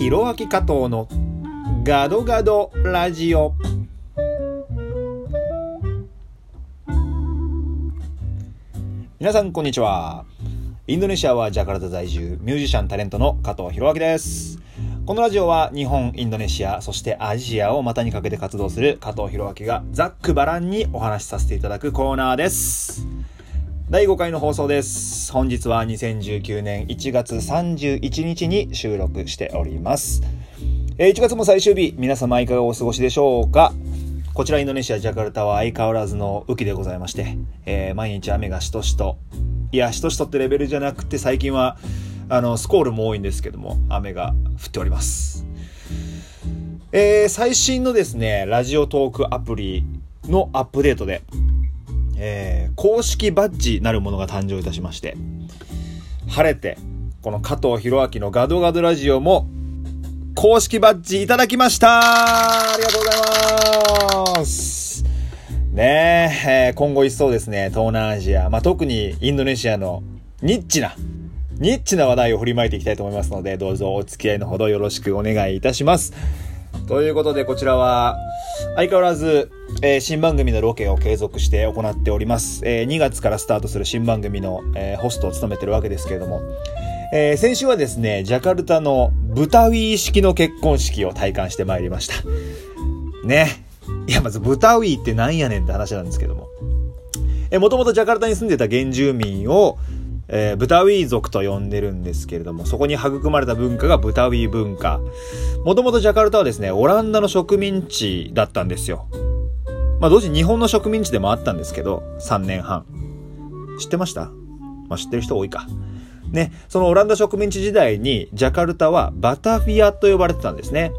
弘明加藤のガドガドラジオ。皆さんこんにちは。インドネシアはジャカルタ在住ミュージシャンタレントの加藤弘明です。このラジオは日本、インドネシア、そしてアジアを股にかけて活動する加藤弘明がざっくばらんにお話しさせていただくコーナーです。第5回の放送です。本日は2019年1月31日に収録しております。え1月も最終日、皆様いかがお過ごしでしょうか？こちらインドネシア・ジャカルタは相変わらずの雨季でございまして、えー、毎日雨がしとしと、いや、しとしとってレベルじゃなくて最近は、あの、スコールも多いんですけども、雨が降っております。えー、最新のですね、ラジオトークアプリのアップデートで、えー、公式バッジなるものが誕生いたしまして、晴れて、この加藤弘明のガドガドラジオも、公式バッジいただきましたありがとうございますねえ、今後一層ですね、東南アジア、まあ、特にインドネシアのニッチな、ニッチな話題を振りまいていきたいと思いますので、どうぞお付き合いのほどよろしくお願いいたします。ということで、こちらは、相変わらず、えー、新番組のロケを継続して行っております。えー、2月からスタートする新番組の、えー、ホストを務めてるわけですけれども、えー、先週はですね、ジャカルタのブタウィー式の結婚式を体感してまいりました。ね。いや、まずブタウィーってなんやねんって話なんですけども。えー、もともとジャカルタに住んでた原住民を、えー、ブタウィー族と呼んでるんですけれども、そこに育まれた文化がブタウィー文化。もともとジャカルタはですね、オランダの植民地だったんですよ。まあ、同時に日本の植民地でもあったんですけど、3年半。知ってました？まあ、知ってる人多いか。ね、そのオランダ植民地時代に、ジャカルタはバタフィアと呼ばれてたんですね。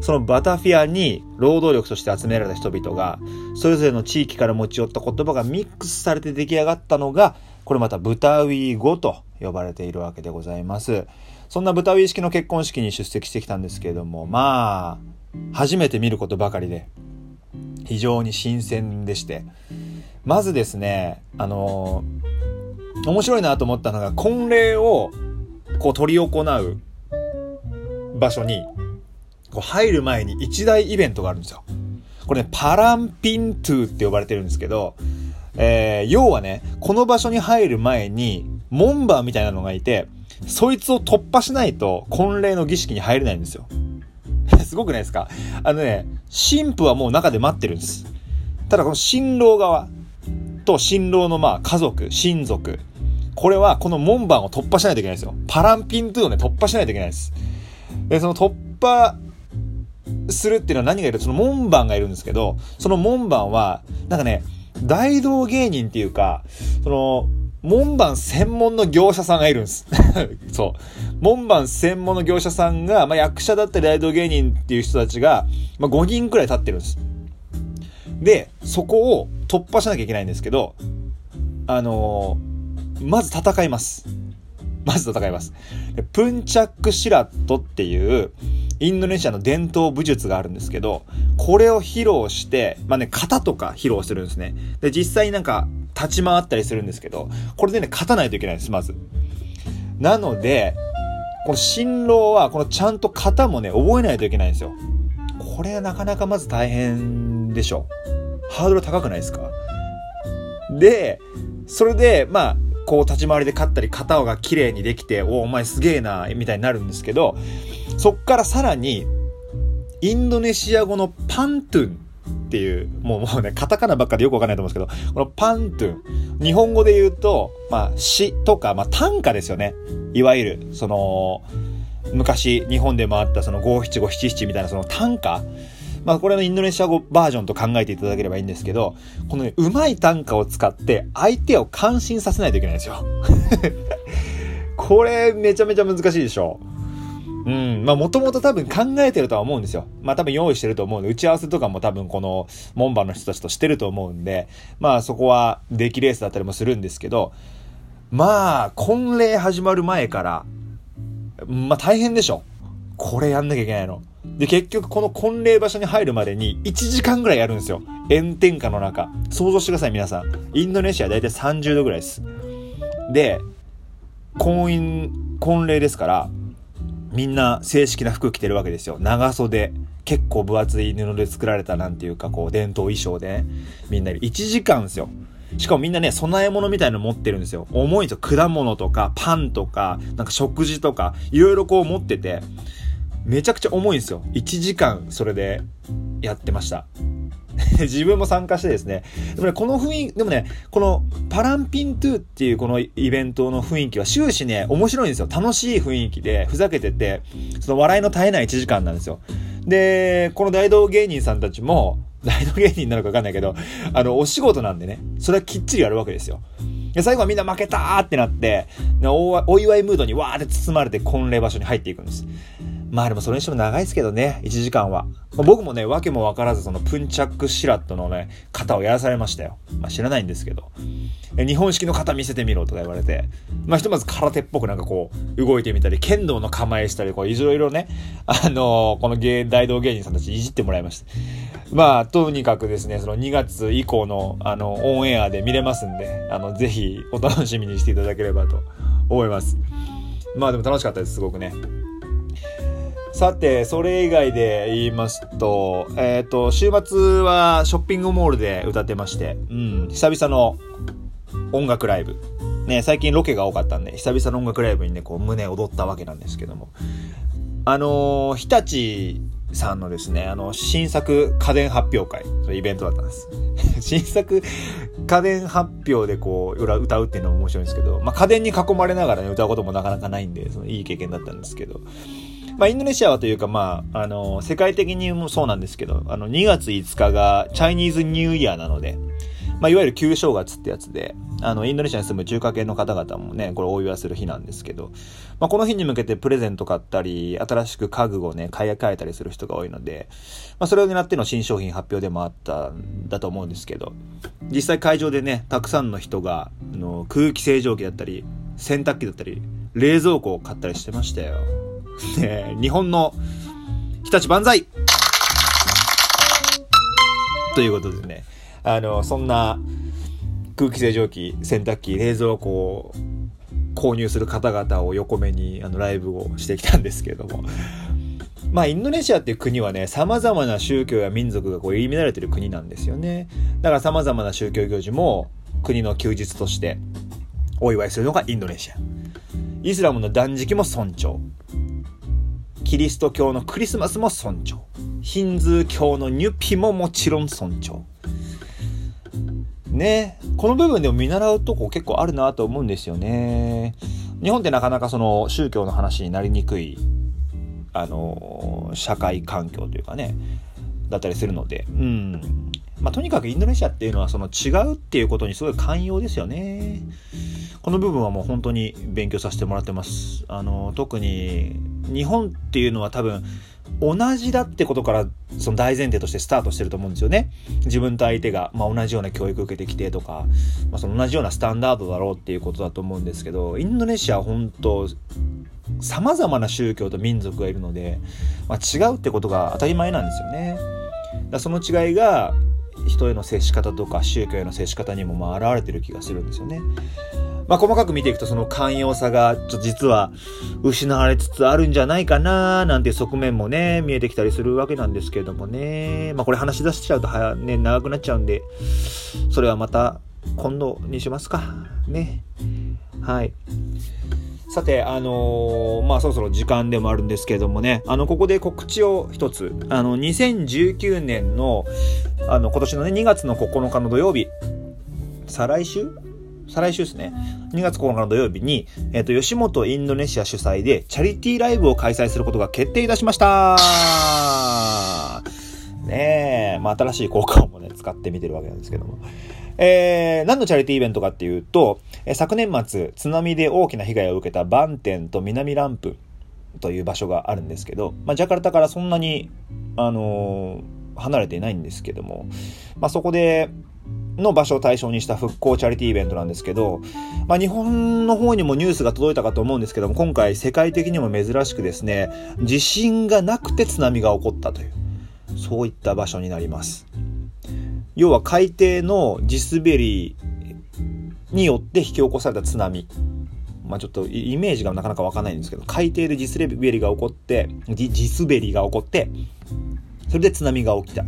そのバタフィアに労働力として集められた人々が、それぞれの地域から持ち寄った言葉がミックスされて出来上がったのが、これまたブタウィー語と呼ばれているわけでございます。そんなブタウィー式の結婚式に出席してきたんですけれども、まあ、初めて見ることばかりで、非常に新鮮でして、まずですね、あのー、面白いなと思ったのが、婚礼をこう取り行う場所に、こう入る前に一大イベントがあるんですよ。これね、パランピントゥって呼ばれてるんですけど、えー、要はね、この場所に入る前に、門番みたいなのがいて、そいつを突破しないと、婚礼の儀式に入れないんですよ。すごくないですか？あのね、神父はもう中で待ってるんです。ただこの新郎側と新郎のまあ家族、親族、これはこの門番を突破しないといけないですよ。パランピントゥをね、突破しないといけないです。で、その突破するっていうのは何がいる？その門番がいるんですけど、その門番は、なんかね、大道芸人っていうか、その、門番専門の業者さんがいるんです。そう。門番専門の業者さんが、まあ、役者だったり大道芸人っていう人たちが、まあ、5人くらい立ってるんです。で、そこを突破しなきゃいけないんですけど、あのー、まず戦います。まず戦います。でプンチャックシラットっていう、インドネシアの伝統武術があるんですけど、これを披露して、まあね、型とか披露するんですね。で、実際になんか、立ち回ったりするんですけど、これでね、勝たないといけないんです、まず。なので、この新郎は、このちゃんと型もね、覚えないといけないんですよ。これはなかなかまず大変でしょ。ハードル高くないですか？で、それで、まあ、こう立ち回りで勝ったり、型が綺麗にできて、おお前すげえな、みたいになるんですけど、そっからさらに、インドネシア語のパントゥンっていう、もうもうね、カタカナばっかでよくわかんないと思うんですけど、このパントゥン、日本語で言うと、まあ、詩とか、まあ、短歌ですよね。いわゆる、その、昔、日本でもあったその五七五七七みたいなその短歌まあこれのインドネシア語バージョンと考えていただければいいんですけど、このね、うまい短歌を使って相手を感心させないといけないんですよ。これめちゃめちゃ難しいでしょ。うん。まあ、もともと多分考えてるとは思うんですよ。まあ、多分用意してると思うんで、打ち合わせとかも多分この門番の人たちとしてると思うんで、まあ、そこは出来レースだったりもするんですけど、まあ、婚礼始まる前から、まあ、大変でしょ。これやんなきゃいけないの。で、結局この婚礼場所に入るまでに1時間ぐらいやるんですよ。炎天下の中。想像してください、皆さん。インドネシアだいたい30度ぐらいです。で、婚姻、婚礼ですから、みんな正式な服着てるわけですよ。長袖。結構分厚い布で作られたなんていうかこう伝統衣装で、ね、みんな1時間ですよ。しかもみんなね、供え物みたいなの持ってるんですよ。重いんですよ。果物とか、パンとか、なんか食事とか、いろいろこう持ってて、めちゃくちゃ重いんですよ。1時間それでやってました。自分も参加してですね。でもね、この雰囲気、でもね、このパランピントゥっていうこのイベントの雰囲気は終始ね、面白いんですよ。楽しい雰囲気で、ふざけてて、その笑いの絶えない1時間なんですよ。で、この大道芸人さんたちも、大道芸人なのかわかんないけど、あの、お仕事なんでね、それはきっちりやるわけですよ。で、最後はみんな負けたーってなって、お祝いムードにわーって包まれて婚礼場所に入っていくんです。まあでもそれにしても長いですけどね、1時間は。僕もね、わけもわからずそのプンチャックシラットのね、型をやらされましたよ。まあ知らないんですけど。日本式の型見せてみろとか言われて、まあひとまず空手っぽくなんかこう、動いてみたり、剣道の構えしたり、こう、いろいろね、あのー、この芸、大道芸人さんたちいじってもらいました。まあ、とにかくですね、その2月以降の、あの、オンエアで見れますんで、あの、ぜひお楽しみにしていただければと思います。まあでも楽しかったです、すごくね。さて、それ以外で言いますと、えっ、ー、と、週末はショッピングモールで歌ってまして、うん、久々の音楽ライブ。ね、最近ロケが多かったんで、久々の音楽ライブにね、こう胸踊ったわけなんですけども。あのー、日立さんのですね、あの、新作家電発表会、そイベントだったんです。新作家電発表でこう、歌うっていうのも面白いんですけど、まあ、家電に囲まれながらね、歌うこともなかなかないんで、そのいい経験だったんですけど、まあ、インドネシアはというか、まあ、あの、世界的にもそうなんですけど、あの、2月5日がチャイニーズニューイヤーなので、まあ、いわゆる旧正月ってやつで、あの、インドネシアに住む中華系の方々もね、これお祝いする日なんですけど、まあ、この日に向けてプレゼント買ったり、新しく家具をね、買い替えたりする人が多いので、まあ、それを狙っての新商品発表でもあったんだと思うんですけど、実際会場でね、たくさんの人が、あの、空気清浄機だったり、洗濯機だったり、冷蔵庫を買ったりしてましたよ。ね、日本の日立万歳ということでね、あの、そんな空気清浄機、洗濯機、冷蔵庫を購入する方々を横目にあのライブをしてきたんですけれども、まあ、インドネシアっていう国はね、様々な宗教や民族がこう入り乱れてる国なんですよね。だから様々な宗教行事も国の休日としてお祝いするのがインドネシア。イスラムの断食も尊重。キリスト教のクリスマスも尊重。ヒンズー教のニュピももちろん尊重。ねこの部分でも見習うとこ結構あるなと思うんですよね。日本ってなかなかその宗教の話になりにくい、あの、社会環境というかね、だったりするので、うん。まあ、とにかくインドネシアっていうのはその違うっていうことにすごい寛容ですよね。この部分はもう本当に勉強させてもらってます。あの、特に日本っていうのは多分同じだってことからその大前提としてスタートしてると思うんですよね。自分と相手が、まあ、同じような教育を受けてきてとか、まあ、その同じようなスタンダードだろうっていうことだと思うんですけど、インドネシアは本当様々な宗教と民族がいるので、まあ、違うってことが当たり前なんですよね。だその違いが人への接し方とか宗教への接し方にもまあ現れてる気がするんですよね。まあ、細かく見ていくとその寛容さがちょ実は失われつつあるんじゃないかななんて側面もね、見えてきたりするわけなんですけれどもね。まあ、これ話し出しちゃうとはね、長くなっちゃうんで、それはまた今度にしますか。ね。はい。さて、あのー、まあ、そろそろ時間でもあるんですけれどもね、あの、ここで告知を一つ、あの、2019年の、あの、今年のね、2月の9日の土曜日、再来週再来週ですね。2月9日の土曜日に、えっ、と、吉本インドネシア主催で、チャリティーライブを開催することが決定いたしましたねえ、まあ、新しい効果音もね、使ってみてるわけなんですけども。えー、何のチャリティーイベントかっていうと、え、昨年末、津波で大きな被害を受けたバンテンと南ランプという場所があるんですけど、まあ、ジャカルタからそんなに、あのー、離れていないんですけども、まあ、そこで、の場所を対象にした復興チャリティーイベントなんですけど、まあ、日本の方にもニュースが届いたかと思うんですけども、今回世界的にも珍しくですね、地震がなくて津波が起こったという、そういった場所になります。要は海底の地滑りによって引き起こされた津波。まあ、ちょっとイメージがなかなかわかんないんですけど、海底で地滑りが起こって、地滑りが起こって、それで津波が起きた。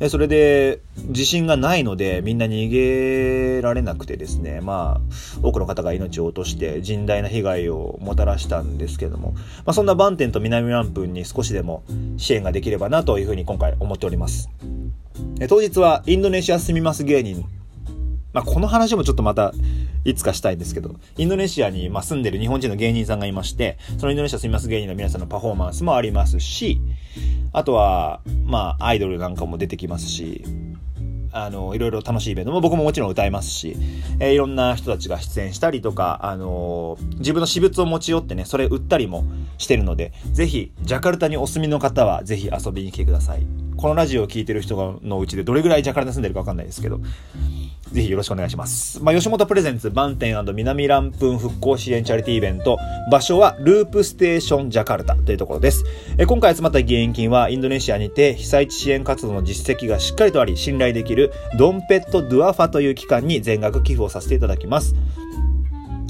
でそれで、地震がないので、みんな逃げられなくてですね、まあ、多くの方が命を落として甚大な被害をもたらしたんですけども、まあ、そんなバンテンと南ランプンに少しでも支援ができればなというふうに今回思っております。当日はインドネシア住みます芸人、まあ、この話もちょっとまたいつかしたいんですけど、インドネシアにま住んでる日本人の芸人さんがいまして、そのインドネシア住みます芸人の皆さんのパフォーマンスもありますし、あとは、まあ、アイドルなんかも出てきますし、あの、いろいろ楽しいイベントも僕ももちろん歌いますし、えー、いろんな人たちが出演したりとか、あのー、自分の私物を持ち寄ってね、それ売ったりもしてるので、ぜひ、ジャカルタにお住みの方は、ぜひ遊びに来てください。このラジオを聴いてる人のうちでどれぐらいジャカルタ住んでるかわかんないですけど、ぜひよろしくお願いします。まあ、吉本プレゼンツバンテン南ランプン復興支援チャリティーイベント、場所はループステーションジャカルタというところです。え今回集まった義援金はインドネシアにて被災地支援活動の実績がしっかりとあり、信頼できるドンペット・ドゥアファという機関に全額寄付をさせていただきます。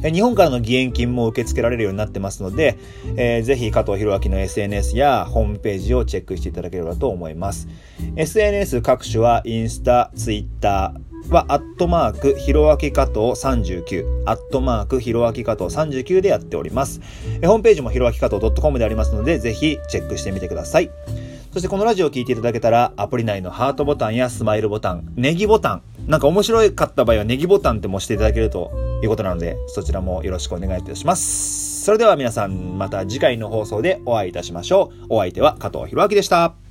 日本からの義援金も受け付けられるようになってますので、えー、ぜひ加藤弘明の SNS やホームページをチェックしていただければと思います。SNS 各種はインスタ、ツイッター、は、アットマーク、ひろあき加藤39、アットマーク、ひろあき加藤39でやっております。えホームページもひろあき加藤 .com でありますので、ぜひチェックしてみてください。そしてこのラジオを聴いていただけたら、アプリ内のハートボタンやスマイルボタン、ネギボタン、なんか面白かった場合はネギボタンっても押していただけるということなので、そちらもよろしくお願いいたします。それでは皆さん、また次回の放送でお会いいたしましょう。お相手は加藤弘明でした。